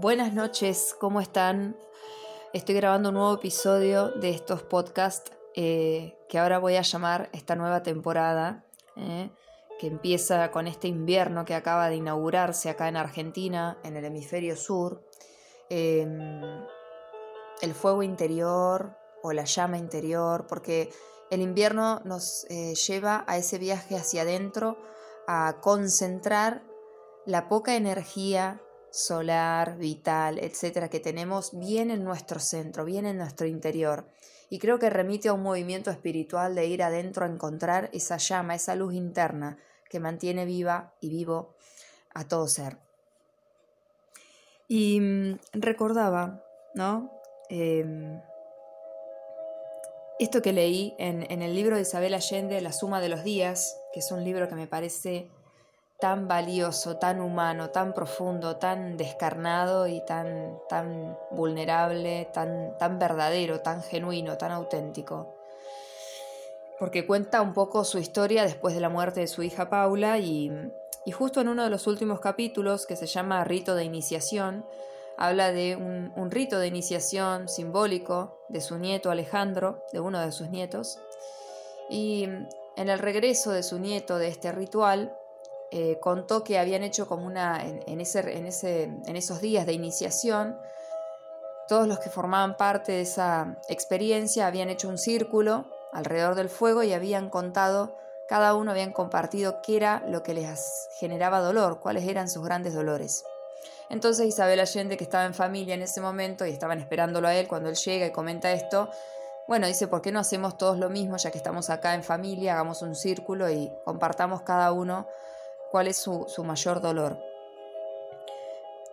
Buenas noches, ¿cómo están? Estoy grabando un nuevo episodio de estos podcasts eh, que ahora voy a llamar esta nueva temporada, eh, que empieza con este invierno que acaba de inaugurarse acá en Argentina, en el hemisferio sur. Em, el fuego interior o la llama interior, porque el invierno nos eh, lleva a ese viaje hacia adentro, a concentrar la poca energía solar, vital, etcétera, que tenemos bien en nuestro centro, bien en nuestro interior. Y creo que remite a un movimiento espiritual de ir adentro a encontrar esa llama, esa luz interna que mantiene viva y vivo a todo ser. Y mm, recordaba, ¿no? Em, esto que leí en, en el libro de Isabel Allende, La Suma de los Días, que es un libro que me parece tan valioso, tan humano, tan profundo, tan descarnado y tan, tan vulnerable, tan, tan verdadero, tan genuino, tan auténtico. Porque cuenta un poco su historia después de la muerte de su hija Paula y, y justo en uno de los últimos capítulos, que se llama Rito de Iniciación, habla de un, un rito de iniciación simbólico de su nieto Alejandro, de uno de sus nietos. Y en el regreso de su nieto de este ritual, eh, contó que habían hecho como una, en, ese, en, ese, en esos días de iniciación, todos los que formaban parte de esa experiencia habían hecho un círculo alrededor del fuego y habían contado, cada uno habían compartido qué era lo que les generaba dolor, cuáles eran sus grandes dolores. Entonces Isabel Allende, que estaba en familia en ese momento y estaban esperándolo a él cuando él llega y comenta esto, bueno, dice, ¿por qué no hacemos todos lo mismo ya que estamos acá en familia? Hagamos un círculo y compartamos cada uno cuál es su, mayor dolor.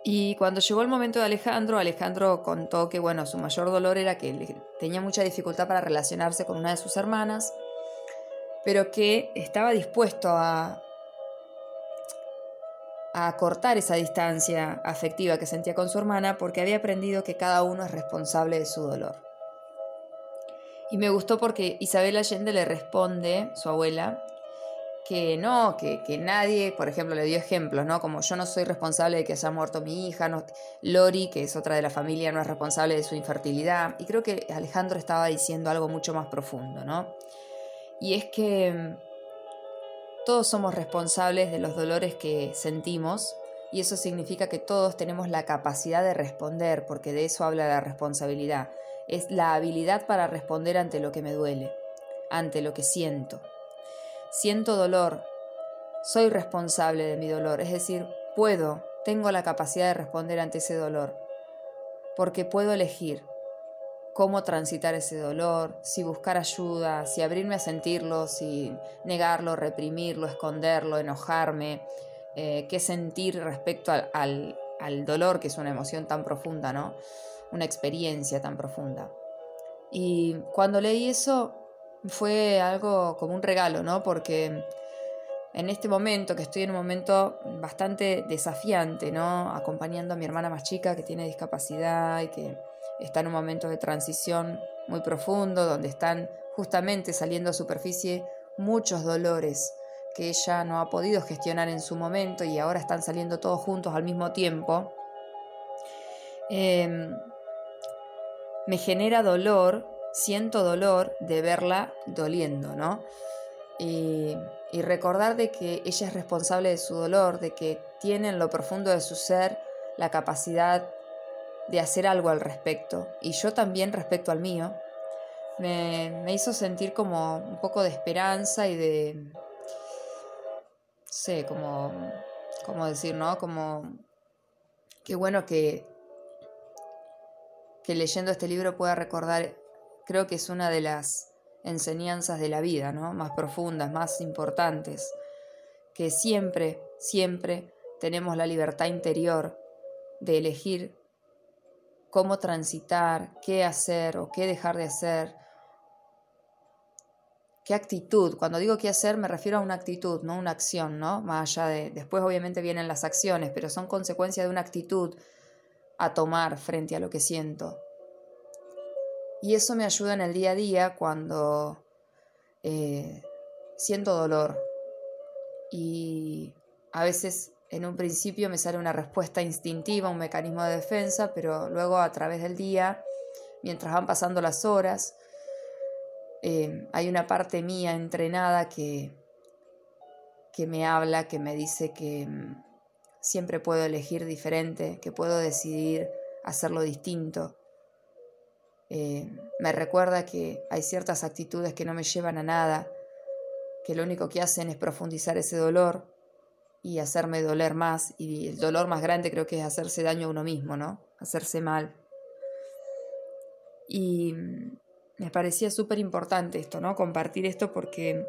Y cuando llegó el momento de Alejandro, Alejandro contó que bueno, su mayor dolor era que tenía mucha dificultad para relacionarse con una de sus hermanas, pero que estaba dispuesto a, a cortar esa distancia afectiva que sentía con su hermana porque había aprendido que cada uno es responsable de su dolor. Y me gustó porque Isabel Allende le responde, su abuela, que no, que, nadie, por ejemplo, le dio ejemplos, ¿no? Como yo no soy responsable de que haya muerto mi hija, no, Lori, que es otra de la familia, no es responsable de su infertilidad. Y creo que Alejandro estaba diciendo algo mucho más profundo, ¿no? Y es que mm, todos somos responsables de los dolores que sentimos y eso significa que todos tenemos la capacidad de responder, porque de eso habla la responsabilidad. Es la habilidad para responder ante lo que me duele, ante lo que siento. Siento dolor, soy responsable de mi dolor, es decir, puedo, tengo la capacidad de responder ante ese dolor, porque puedo elegir cómo transitar ese dolor, si buscar ayuda, si abrirme a sentirlo, si negarlo, reprimirlo, esconderlo, enojarme, eh, qué sentir respecto al, al dolor, que es una emoción tan profunda, ¿no? Una experiencia tan profunda. Y cuando leí eso, fue algo como un regalo, ¿no? Porque en este momento, que estoy en un momento bastante desafiante, ¿no? Acompañando a mi hermana más chica que tiene discapacidad y que está en un momento de transición muy profundo, donde están justamente saliendo a superficie muchos dolores que ella no ha podido gestionar en su momento y ahora están saliendo todos juntos al mismo tiempo, em, me genera dolor siento dolor de verla doliendo, ¿no? Y, recordar de que ella es responsable de su dolor, de que tiene en lo profundo de su ser la capacidad de hacer algo al respecto, y yo también respecto al mío, me, hizo sentir como un poco de esperanza y de, sé, como, como decir, ¿no? Como, qué bueno que, que leyendo este libro pueda recordar creo que es una de las enseñanzas de la vida, ¿no? Más profundas, más importantes, que siempre, siempre tenemos la libertad interior de elegir cómo transitar, qué hacer o qué dejar de hacer, qué actitud. Cuando digo qué hacer me refiero a una actitud, no una acción, ¿no? Más allá de, después obviamente vienen las acciones, pero son consecuencia de una actitud a tomar frente a lo que siento. Y eso me ayuda en el día a día cuando eh, siento dolor. Y a veces en un principio me sale una respuesta instintiva, un mecanismo de defensa, pero luego a través del día, mientras van pasando las horas, eh, hay una parte mía entrenada que, que me habla, que me dice que mm, siempre puedo elegir diferente, que puedo decidir hacerlo distinto. Eh, me recuerda que hay ciertas actitudes que no me llevan a nada, que lo único que hacen es profundizar ese dolor y hacerme doler más. Y el dolor más grande creo que es hacerse daño a uno mismo, ¿no? Hacerse mal. Y me parecía súper importante esto, ¿no? Compartir esto porque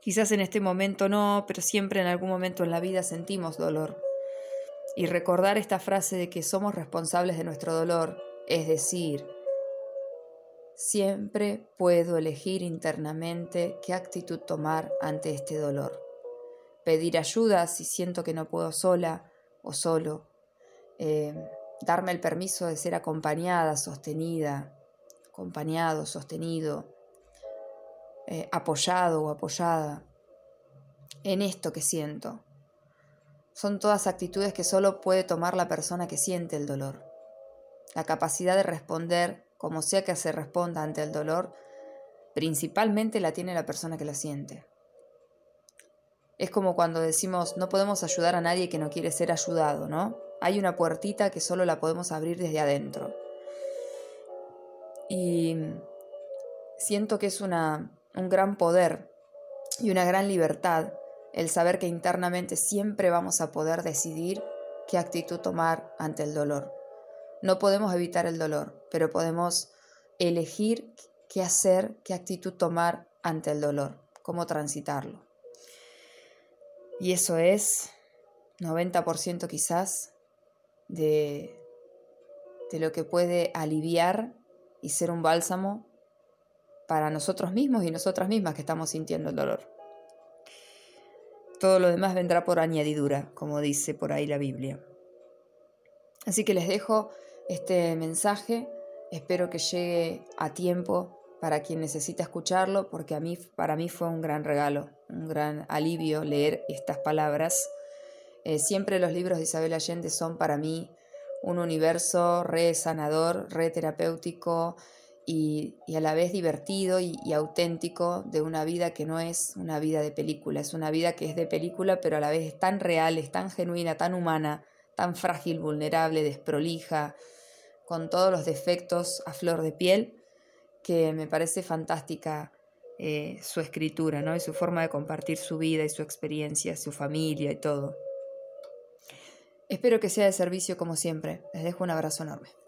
quizás en este momento no, pero siempre en algún momento en la vida sentimos dolor. Y recordar esta frase de que somos responsables de nuestro dolor, es decir, siempre puedo elegir internamente qué actitud tomar ante este dolor pedir ayuda si siento que no puedo sola o solo, eh, darme el permiso de ser acompañada, sostenida, acompañado, sostenido, eh, apoyado o apoyada en esto que siento. Son todas actitudes que solo puede tomar la persona que siente el dolor. La capacidad de responder como sea que se responda ante el dolor, principalmente la tiene la persona que la siente. Es como cuando decimos no podemos ayudar a nadie que no quiere ser ayudado, ¿no? Hay una puertita que solo la podemos abrir desde adentro. Y siento que es una, un gran poder y una gran libertad el saber que internamente siempre vamos a poder decidir qué actitud tomar ante el dolor. No podemos evitar el dolor, pero podemos elegir qué hacer, qué actitud tomar ante el dolor, cómo transitarlo. Y eso es 90% quizás de, de lo que puede aliviar y ser un bálsamo para nosotros mismos y nosotras mismas que estamos sintiendo el dolor. Todo lo demás vendrá por añadidura, como dice por ahí la Biblia. Así que les dejo este mensaje, espero que llegue a tiempo para quien necesita escucharlo, porque a mí, para mí fue un gran regalo, un gran alivio leer estas palabras. Eh, siempre los libros de Isabel Allende son para mí un universo re sanador, re terapéutico y, a la vez divertido y, y, auténtico de una vida que no es una vida de película, es una vida que es de película, pero a la vez es tan real, es tan genuina, tan humana, tan frágil, vulnerable, desprolija, con todos los defectos a flor de piel que me parece fantástica eh, su escritura, ¿no? Y su forma de compartir su vida y su experiencia, su familia y todo. Espero que sea de servicio como siempre. Les dejo un abrazo enorme.